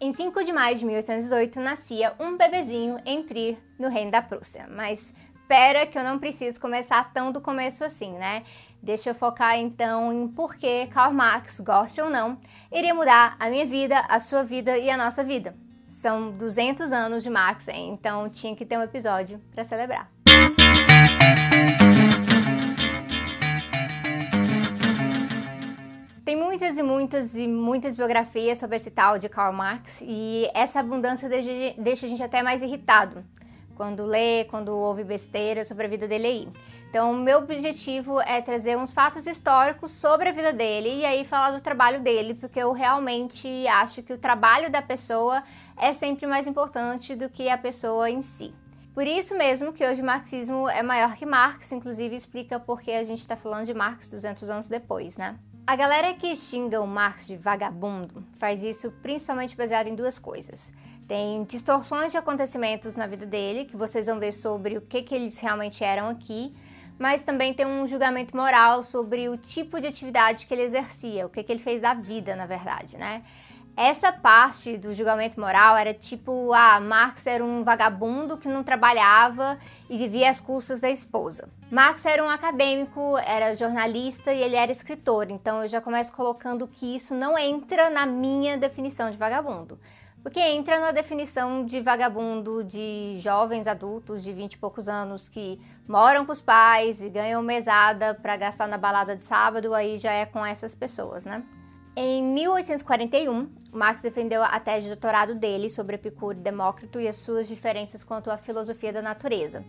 Em 5 de maio de 1818 nascia um bebezinho em Trier, no Reino da Prússia. Mas espera que eu não preciso começar tão do começo assim, né? Deixa eu focar então em por que Karl Marx, goste ou não, iria mudar a minha vida, a sua vida e a nossa vida. São 200 anos de Marx, então tinha que ter um episódio para celebrar. Tem muitas e muitas e muitas biografias sobre esse tal de Karl Marx e essa abundância deixa a gente até mais irritado quando lê, quando ouve besteira sobre a vida dele aí. Então, meu objetivo é trazer uns fatos históricos sobre a vida dele e aí falar do trabalho dele, porque eu realmente acho que o trabalho da pessoa é sempre mais importante do que a pessoa em si. Por isso mesmo que hoje o marxismo é maior que Marx, inclusive explica por que a gente está falando de Marx 200 anos depois, né? A galera que xinga o Marx de vagabundo faz isso principalmente baseado em duas coisas. Tem distorções de acontecimentos na vida dele, que vocês vão ver sobre o que, que eles realmente eram aqui, mas também tem um julgamento moral sobre o tipo de atividade que ele exercia, o que, que ele fez da vida, na verdade, né? Essa parte do julgamento moral era tipo, ah, Marx era um vagabundo que não trabalhava e vivia às custas da esposa. Marx era um acadêmico, era jornalista e ele era escritor, então eu já começo colocando que isso não entra na minha definição de vagabundo. Porque entra na definição de vagabundo de jovens adultos de 20 e poucos anos que moram com os pais e ganham mesada para gastar na balada de sábado, aí já é com essas pessoas, né? Em 1841, Marx defendeu a tese de doutorado dele sobre Epicuro e Demócrito e as suas diferenças quanto à filosofia da natureza.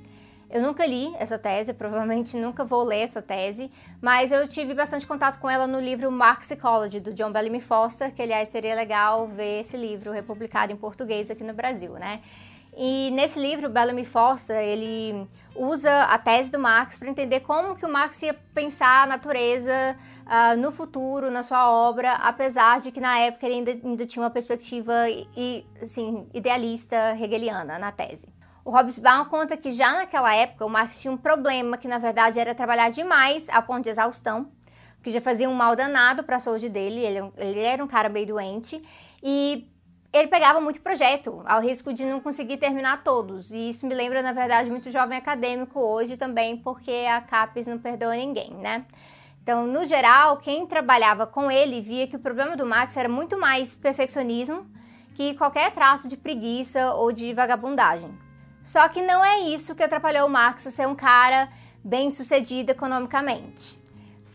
Eu nunca li essa tese, provavelmente nunca vou ler essa tese, mas eu tive bastante contato com ela no livro Marxicology, do John Bellamy Foster, que aliás seria legal ver esse livro republicado em português aqui no Brasil, né? E nesse livro, Bellamy Foster, ele usa a tese do Marx para entender como que o Marx ia pensar a natureza uh, no futuro, na sua obra, apesar de que na época ele ainda, ainda tinha uma perspectiva e, assim, idealista hegeliana na tese. O Hobsbawm conta que já naquela época o Marx tinha um problema que na verdade era trabalhar demais a ponto de exaustão, que já fazia um mal danado para a saúde dele, ele, ele era um cara meio doente, e ele pegava muito projeto, ao risco de não conseguir terminar todos. E isso me lembra, na verdade, muito jovem acadêmico hoje também, porque a CAPES não perdoa ninguém, né? Então, no geral, quem trabalhava com ele via que o problema do Max era muito mais perfeccionismo que qualquer traço de preguiça ou de vagabundagem. Só que não é isso que atrapalhou o Max a ser um cara bem sucedido economicamente.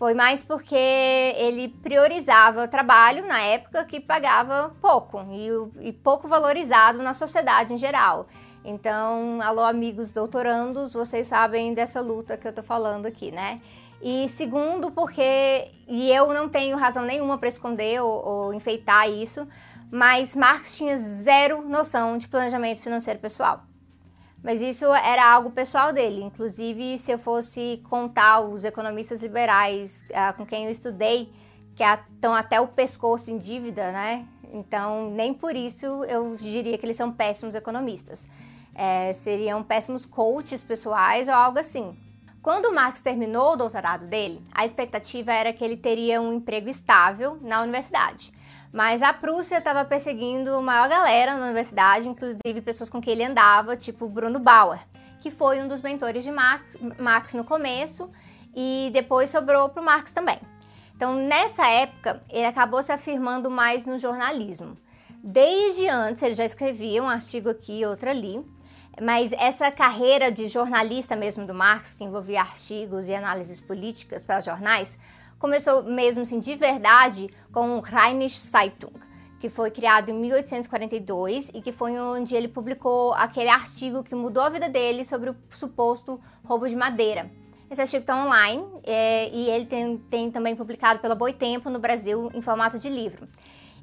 Foi mais porque ele priorizava o trabalho na época que pagava pouco e, e pouco valorizado na sociedade em geral. Então, alô amigos doutorandos, vocês sabem dessa luta que eu tô falando aqui, né? E segundo, porque, e eu não tenho razão nenhuma para esconder ou, ou enfeitar isso, mas Marx tinha zero noção de planejamento financeiro pessoal. Mas isso era algo pessoal dele. Inclusive, se eu fosse contar os economistas liberais uh, com quem eu estudei, que estão até o pescoço em dívida, né? Então, nem por isso eu diria que eles são péssimos economistas. É, seriam péssimos coaches pessoais ou algo assim. Quando o Marx terminou o doutorado dele, a expectativa era que ele teria um emprego estável na universidade. Mas a Prússia estava perseguindo a maior galera na universidade, inclusive pessoas com quem ele andava, tipo Bruno Bauer, que foi um dos mentores de Marx, Marx no começo e depois sobrou para o Marx também. Então, nessa época, ele acabou se afirmando mais no jornalismo. Desde antes, ele já escrevia um artigo aqui e outro ali, mas essa carreira de jornalista mesmo do Marx, que envolvia artigos e análises políticas para jornais, começou mesmo assim de verdade com Rheinische Zeitung, que foi criado em 1842 e que foi onde ele publicou aquele artigo que mudou a vida dele sobre o suposto roubo de madeira. Esse artigo está online é, e ele tem, tem também publicado pela Boitempo no Brasil em formato de livro.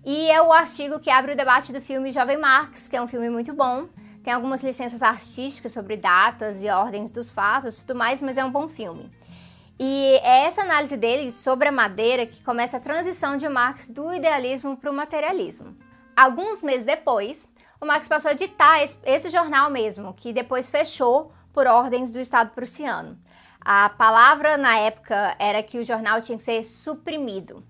E é o artigo que abre o debate do filme Jovem Marx, que é um filme muito bom, tem algumas licenças artísticas sobre datas e ordens dos fatos e tudo mais, mas é um bom filme. E é essa análise dele sobre a madeira que começa a transição de Marx do idealismo para o materialismo. Alguns meses depois, o Marx passou a editar esse jornal mesmo, que depois fechou por ordens do Estado prussiano. A palavra na época era que o jornal tinha que ser suprimido.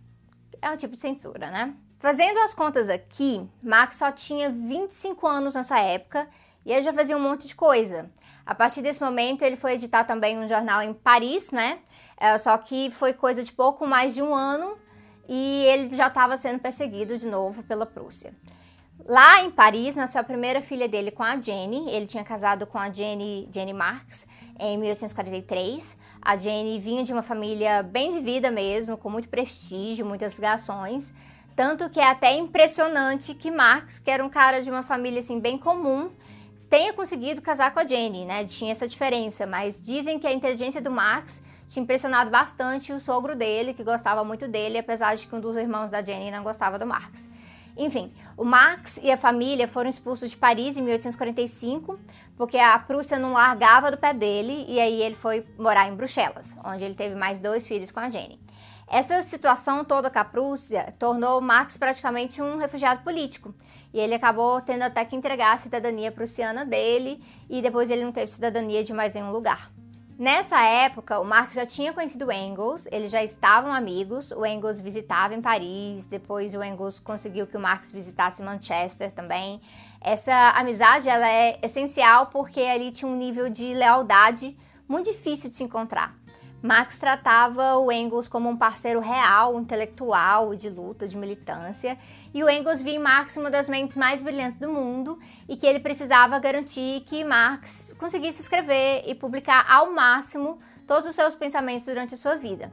É um tipo de censura, né? Fazendo as contas aqui, Max só tinha 25 anos nessa época e ele já fazia um monte de coisa. A partir desse momento, ele foi editar também um jornal em Paris, né? É, só que foi coisa de pouco mais de um ano e ele já estava sendo perseguido de novo pela Prússia. Lá em Paris, nasceu a primeira filha dele com a Jenny. Ele tinha casado com a Jenny, Jenny Marx em 1843. A Jenny vinha de uma família bem de vida mesmo, com muito prestígio, muitas ligações. Tanto que é até impressionante que Marx, que era um cara de uma família assim bem comum, tenha conseguido casar com a Jenny, né? Tinha essa diferença, mas dizem que a inteligência do Marx tinha impressionado bastante o sogro dele, que gostava muito dele, apesar de que um dos irmãos da Jenny não gostava do Marx. Enfim, o Marx e a família foram expulsos de Paris em 1845, porque a Prússia não largava do pé dele, e aí ele foi morar em Bruxelas, onde ele teve mais dois filhos com a Jenny. Essa situação toda com a Prússia tornou Marx praticamente um refugiado político, e ele acabou tendo até que entregar a cidadania prussiana dele, e depois ele não teve cidadania de mais nenhum lugar. Nessa época, o Marx já tinha conhecido Engels, eles já estavam amigos. O Engels visitava em Paris, depois o Engels conseguiu que o Marx visitasse Manchester também. Essa amizade ela é essencial porque ali tinha um nível de lealdade muito difícil de se encontrar. Marx tratava o Engels como um parceiro real, intelectual, de luta, de militância, e o Engels via em Marx uma das mentes mais brilhantes do mundo e que ele precisava garantir que Marx conseguisse escrever e publicar ao máximo todos os seus pensamentos durante a sua vida.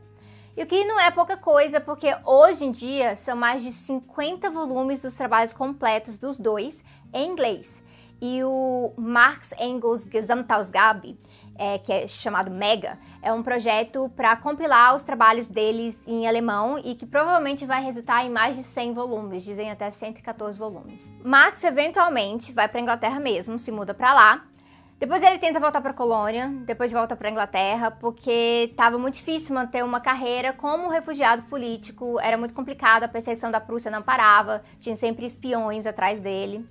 E o que não é pouca coisa, porque hoje em dia são mais de 50 volumes dos trabalhos completos dos dois em inglês. E o Marx Engels Gesamtausgabe, é, que é chamado Mega, é um projeto para compilar os trabalhos deles em alemão e que provavelmente vai resultar em mais de 100 volumes, dizem até 114 volumes. Marx eventualmente vai para Inglaterra mesmo, se muda para lá depois ele tenta voltar para a colônia, depois volta para Inglaterra, porque estava muito difícil manter uma carreira como refugiado político, era muito complicado, a perseguição da Prússia não parava, tinha sempre espiões atrás dele.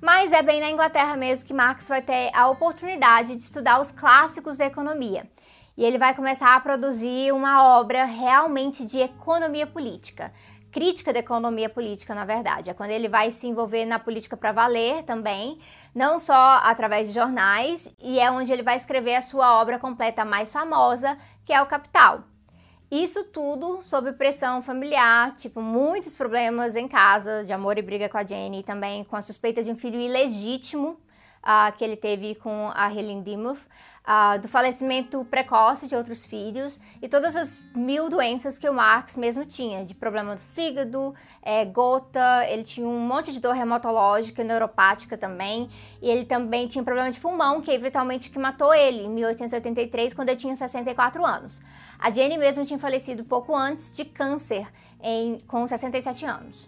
Mas é bem na Inglaterra mesmo que Marx vai ter a oportunidade de estudar os clássicos da economia. E ele vai começar a produzir uma obra realmente de economia política crítica da economia política, na verdade. É quando ele vai se envolver na política para valer também, não só através de jornais, e é onde ele vai escrever a sua obra completa mais famosa, que é o Capital. Isso tudo sob pressão familiar, tipo, muitos problemas em casa, de amor e briga com a Jenny, e também com a suspeita de um filho ilegítimo uh, que ele teve com a Helen Dimmoff, uh, do falecimento precoce de outros filhos e todas as mil doenças que o Marx mesmo tinha, de problema do fígado, é, gota, ele tinha um monte de dor reumatológica, neuropática também, e ele também tinha problema de pulmão, que eventualmente que matou ele em 1883, quando ele tinha 64 anos. A Jenny mesmo tinha falecido pouco antes de câncer, em, com 67 anos.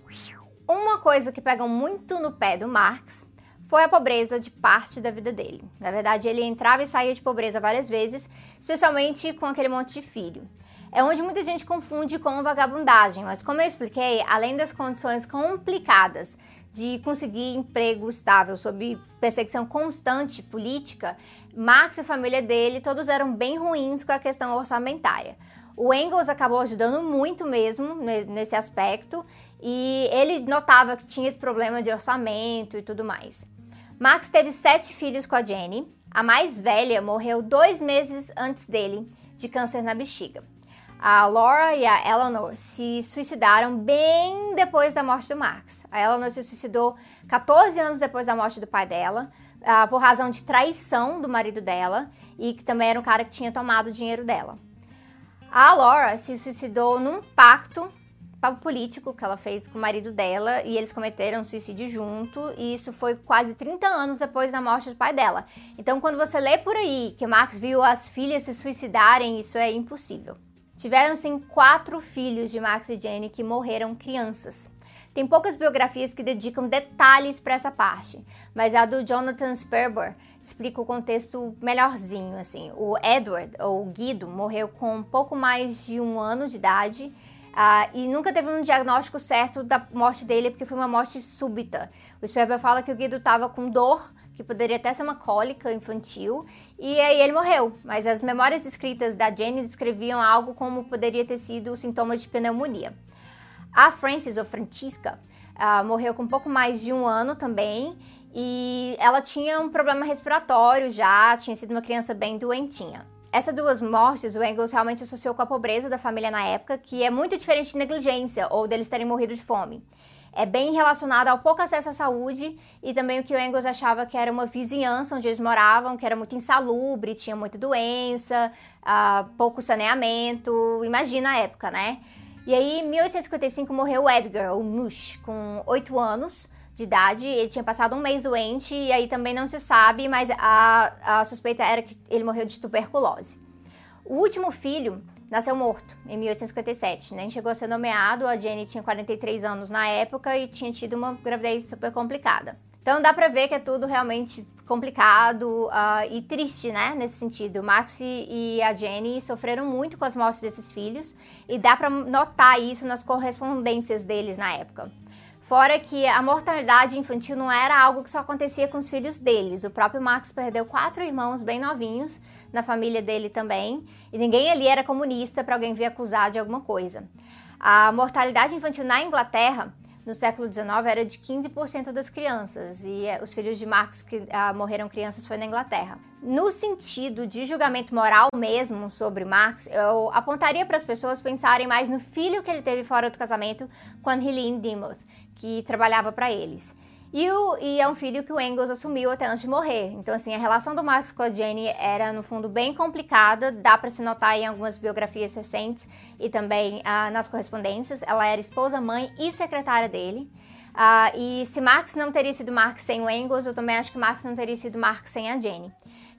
Uma coisa que pega muito no pé do Marx foi a pobreza de parte da vida dele. Na verdade, ele entrava e saía de pobreza várias vezes, especialmente com aquele monte de filho. É onde muita gente confunde com vagabundagem, mas como eu expliquei, além das condições complicadas de conseguir emprego estável sob perseguição constante política, Marx e a família dele todos eram bem ruins com a questão orçamentária. O Engels acabou ajudando muito mesmo nesse aspecto e ele notava que tinha esse problema de orçamento e tudo mais. Max teve sete filhos com a Jenny. A mais velha morreu dois meses antes dele, de câncer na bexiga. A Laura e a Eleanor se suicidaram bem depois da morte do Max. A Eleanor se suicidou 14 anos depois da morte do pai dela, uh, por razão de traição do marido dela e que também era um cara que tinha tomado o dinheiro dela. A Laura se suicidou num pacto político que ela fez com o marido dela e eles cometeram suicídio junto, e isso foi quase 30 anos depois da morte do pai dela. Então, quando você lê por aí que Max viu as filhas se suicidarem, isso é impossível. Tiveram sim quatro filhos de Max e Jenny que morreram crianças. Tem poucas biografias que dedicam detalhes para essa parte, mas a do Jonathan Sperber explica o contexto melhorzinho, assim. O Edward, ou Guido, morreu com pouco mais de um ano de idade Uh, e nunca teve um diagnóstico certo da morte dele, porque foi uma morte súbita. O Sperber fala que o Guido estava com dor, que poderia até ser uma cólica infantil, e aí ele morreu. Mas as memórias escritas da Jenny descreviam algo como poderia ter sido sintomas de pneumonia. A Frances, ou Francisca, uh, morreu com pouco mais de um ano também, e ela tinha um problema respiratório já, tinha sido uma criança bem doentinha. Essas duas mortes o Engels realmente associou com a pobreza da família na época, que é muito diferente de negligência ou deles terem morrido de fome. É bem relacionado ao pouco acesso à saúde e também o que o Engels achava que era uma vizinhança onde eles moravam, que era muito insalubre, tinha muita doença, uh, pouco saneamento. Imagina a época, né? E aí, em 1855, morreu Edgar, ou Mush, com 8 anos de idade. Ele tinha passado um mês doente e aí também não se sabe, mas a, a suspeita era que ele morreu de tuberculose. O último filho nasceu morto em 1857, nem né? chegou a ser nomeado. A Jenny tinha 43 anos na época e tinha tido uma gravidez super complicada. Então dá pra ver que é tudo realmente complicado uh, e triste, né? Nesse sentido. Max e a Jenny sofreram muito com as mortes desses filhos e dá pra notar isso nas correspondências deles na época. Fora que a mortalidade infantil não era algo que só acontecia com os filhos deles. O próprio Max perdeu quatro irmãos bem novinhos, na família dele também, e ninguém ali era comunista para alguém vir acusar de alguma coisa. A mortalidade infantil na Inglaterra no século XIX era de 15% das crianças e eh, os filhos de Marx que ah, morreram crianças foi na Inglaterra. No sentido de julgamento moral mesmo sobre Marx, eu apontaria para as pessoas pensarem mais no filho que ele teve fora do casamento com Helene Demuth, que trabalhava para eles. E, o, e, é um filho que o Engels assumiu até antes de morrer. Então, assim, a relação do Marx com a Jenny era, no fundo, bem complicada. Dá para se notar em algumas biografias recentes e também ah, nas correspondências. Ela era esposa, mãe e secretária dele. Ah, e se Marx não teria sido Marx sem o Engels, eu também acho que Marx não teria sido Marx sem a Jenny.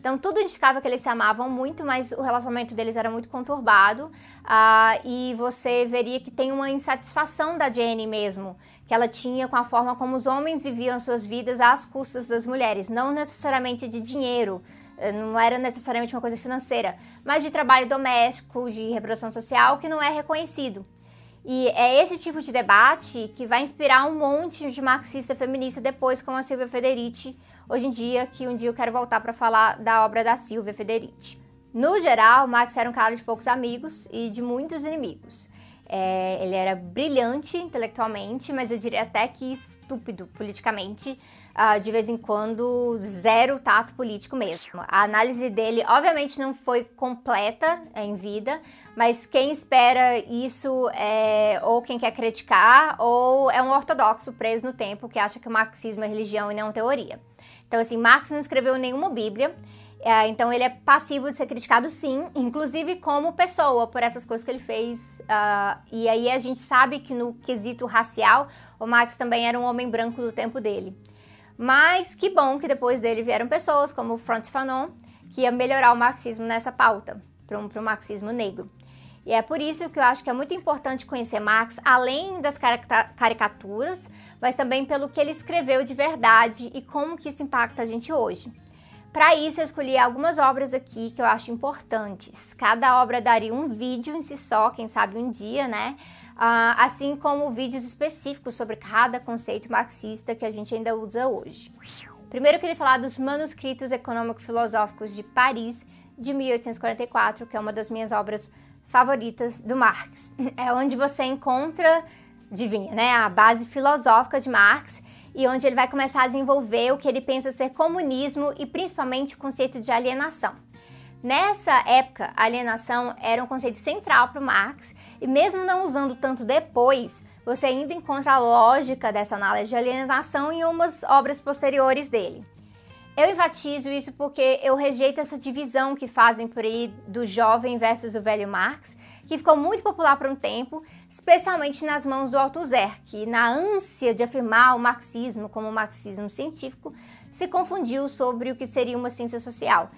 Então, tudo indicava que eles se amavam muito, mas o relacionamento deles era muito conturbado. Uh, e você veria que tem uma insatisfação da Jenny mesmo, que ela tinha com a forma como os homens viviam suas vidas às custas das mulheres, não necessariamente de dinheiro, eh, não era necessariamente uma coisa financeira, mas de trabalho doméstico, de reprodução social, que não é reconhecido. E é esse tipo de debate que vai inspirar um monte de marxista feminista depois, como a Silvia Federici, hoje em dia, que um dia eu quero voltar para falar da obra da Silvia Federici. No geral, Marx era um cara de poucos amigos e de muitos inimigos. É, ele era brilhante intelectualmente, mas eu diria até que estúpido politicamente. Uh, de vez em quando, zero tato político mesmo. A análise dele, obviamente, não foi completa em vida, mas quem espera isso é ou quem quer criticar ou é um ortodoxo preso no tempo que acha que o marxismo é religião e não teoria. Então, assim, Marx não escreveu nenhuma Bíblia, é, então ele é passivo de ser criticado sim, inclusive como pessoa, por essas coisas que ele fez. Uh, e aí a gente sabe que no quesito racial, o Marx também era um homem branco do tempo dele. Mas que bom que depois dele vieram pessoas como Franz Fanon, que ia melhorar o marxismo nessa pauta, para o marxismo negro. E é por isso que eu acho que é muito importante conhecer Marx, além das caricaturas, mas também pelo que ele escreveu de verdade e como que isso impacta a gente hoje. Para isso, eu escolhi algumas obras aqui que eu acho importantes. Cada obra daria um vídeo em si só, quem sabe um dia, né? Uh, assim como vídeos específicos sobre cada conceito marxista que a gente ainda usa hoje. Primeiro, eu queria falar dos Manuscritos Econômico-Filosóficos de Paris, de 1844, que é uma das minhas obras favoritas do Marx. É onde você encontra adivinha, né? A base filosófica de Marx e onde ele vai começar a desenvolver o que ele pensa ser comunismo e principalmente o conceito de alienação. Nessa época, alienação era um conceito central para Marx e mesmo não usando tanto depois, você ainda encontra a lógica dessa análise de alienação em umas obras posteriores dele. Eu enfatizo isso porque eu rejeito essa divisão que fazem por aí do jovem versus o velho Marx, que ficou muito popular por um tempo, especialmente nas mãos do Althusser, que na ânsia de afirmar o marxismo como marxismo científico, se confundiu sobre o que seria uma ciência social.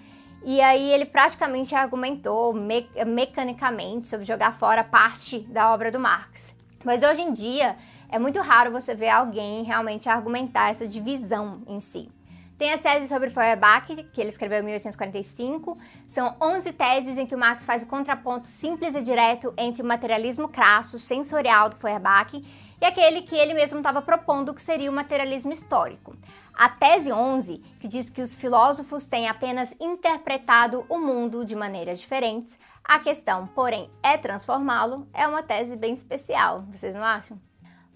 E aí ele praticamente argumentou me mecanicamente sobre jogar fora parte da obra do Marx. Mas hoje em dia é muito raro você ver alguém realmente argumentar essa divisão em si. Tem a tese sobre Feuerbach, que ele escreveu em 1845. São 11 teses em que o Marx faz o contraponto simples e direto entre o materialismo crasso, sensorial do Feuerbach e aquele que ele mesmo estava propondo que seria o materialismo histórico. A tese 11, que diz que os filósofos têm apenas interpretado o mundo de maneiras diferentes, a questão, porém, é transformá-lo, é uma tese bem especial, vocês não acham?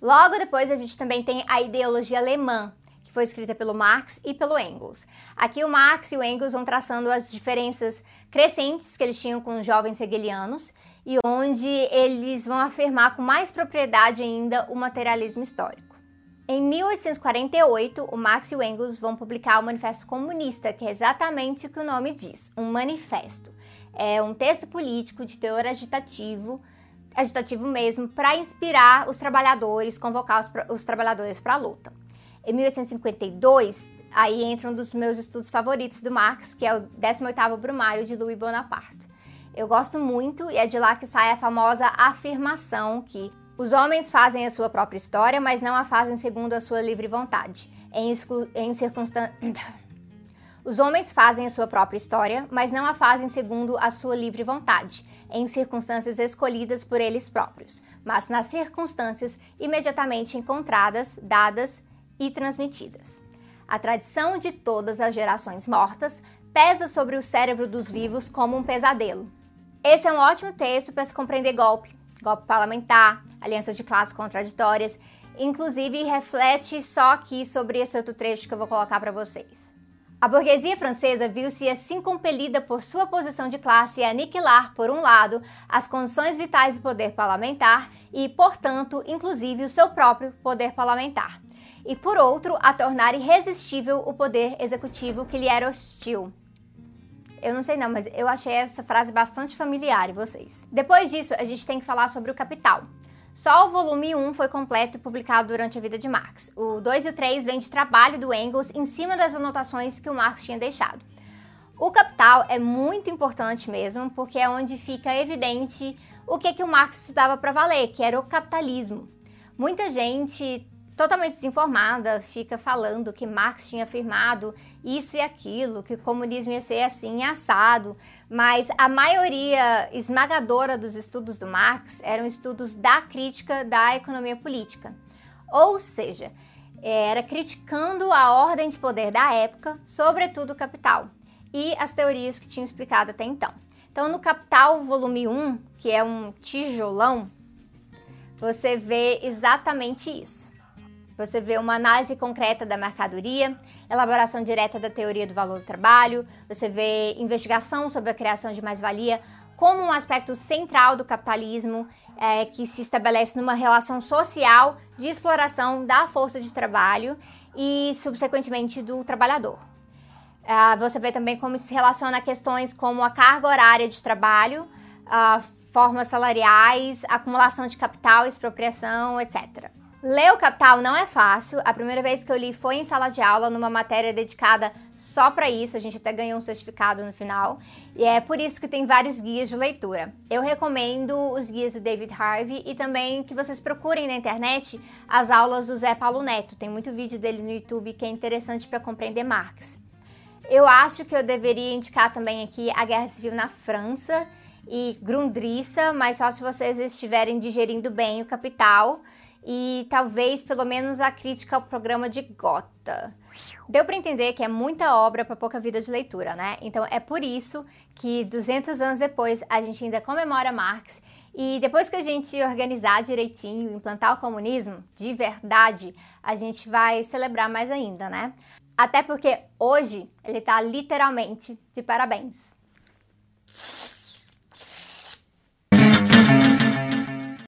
Logo depois a gente também tem a ideologia alemã, que foi escrita pelo Marx e pelo Engels. Aqui o Marx e o Engels vão traçando as diferenças crescentes que eles tinham com os jovens hegelianos e onde eles vão afirmar com mais propriedade ainda o materialismo histórico. Em 1848, o Marx e o Engels vão publicar o Manifesto Comunista, que é exatamente o que o nome diz, um manifesto. É um texto político de teor agitativo, agitativo mesmo, para inspirar os trabalhadores, convocar os, os trabalhadores para a luta. Em 1852, aí entra um dos meus estudos favoritos do Marx, que é o 18º Brumário de Louis Bonaparte. Eu gosto muito e é de lá que sai a famosa afirmação que os homens fazem a sua própria história, mas não a fazem segundo a sua livre vontade. Em, em circunstâncias. Os homens fazem a sua própria história, mas não a fazem segundo a sua livre vontade, em circunstâncias escolhidas por eles próprios, mas nas circunstâncias imediatamente encontradas, dadas e transmitidas. A tradição de todas as gerações mortas pesa sobre o cérebro dos vivos como um pesadelo. Esse é um ótimo texto para se compreender golpe, golpe parlamentar, alianças de classes contraditórias, inclusive reflete só aqui sobre esse outro trecho que eu vou colocar para vocês. A burguesia francesa viu-se assim compelida por sua posição de classe a aniquilar, por um lado, as condições vitais do poder parlamentar e, portanto, inclusive o seu próprio poder parlamentar e, por outro, a tornar irresistível o poder executivo que lhe era hostil. Eu não sei não, mas eu achei essa frase bastante familiar, e vocês? Depois disso, a gente tem que falar sobre o Capital. Só o volume 1 foi completo e publicado durante a vida de Marx. O 2 e o 3 vêm de trabalho do Engels em cima das anotações que o Marx tinha deixado. O Capital é muito importante mesmo, porque é onde fica evidente o que, que o Marx estudava para valer, que era o capitalismo. Muita gente totalmente desinformada, fica falando que Marx tinha afirmado isso e aquilo, que o comunismo ia ser assim assado, mas a maioria esmagadora dos estudos do Marx eram estudos da crítica da economia política. Ou seja, era criticando a ordem de poder da época, sobretudo o capital, e as teorias que tinham explicado até então. Então, no Capital, volume 1, que é um tijolão, você vê exatamente isso. Você vê uma análise concreta da mercadoria, elaboração direta da teoria do valor do trabalho, você vê investigação sobre a criação de mais-valia como um aspecto central do capitalismo é, que se estabelece numa relação social de exploração da força de trabalho e, subsequentemente, do trabalhador. É, você vê também como se relaciona a questões como a carga horária de trabalho, formas salariais, acumulação de capital, expropriação, etc. Ler o Capital não é fácil. A primeira vez que eu li foi em sala de aula, numa matéria dedicada só para isso. A gente até ganhou um certificado no final. E é por isso que tem vários guias de leitura. Eu recomendo os guias do David Harvey e também que vocês procurem na internet as aulas do Zé Paulo Neto. Tem muito vídeo dele no YouTube que é interessante para compreender Marx. Eu acho que eu deveria indicar também aqui a Guerra Civil na França e Grundrissa, mas só se vocês estiverem digerindo bem o Capital e talvez pelo menos a crítica ao programa de Gotha. Deu para entender que é muita obra para pouca vida de leitura, né? Então é por isso que 200 anos depois a gente ainda comemora Marx e depois que a gente organizar direitinho, implantar o comunismo de verdade, a gente vai celebrar mais ainda, né? Até porque hoje ele está literalmente de parabéns.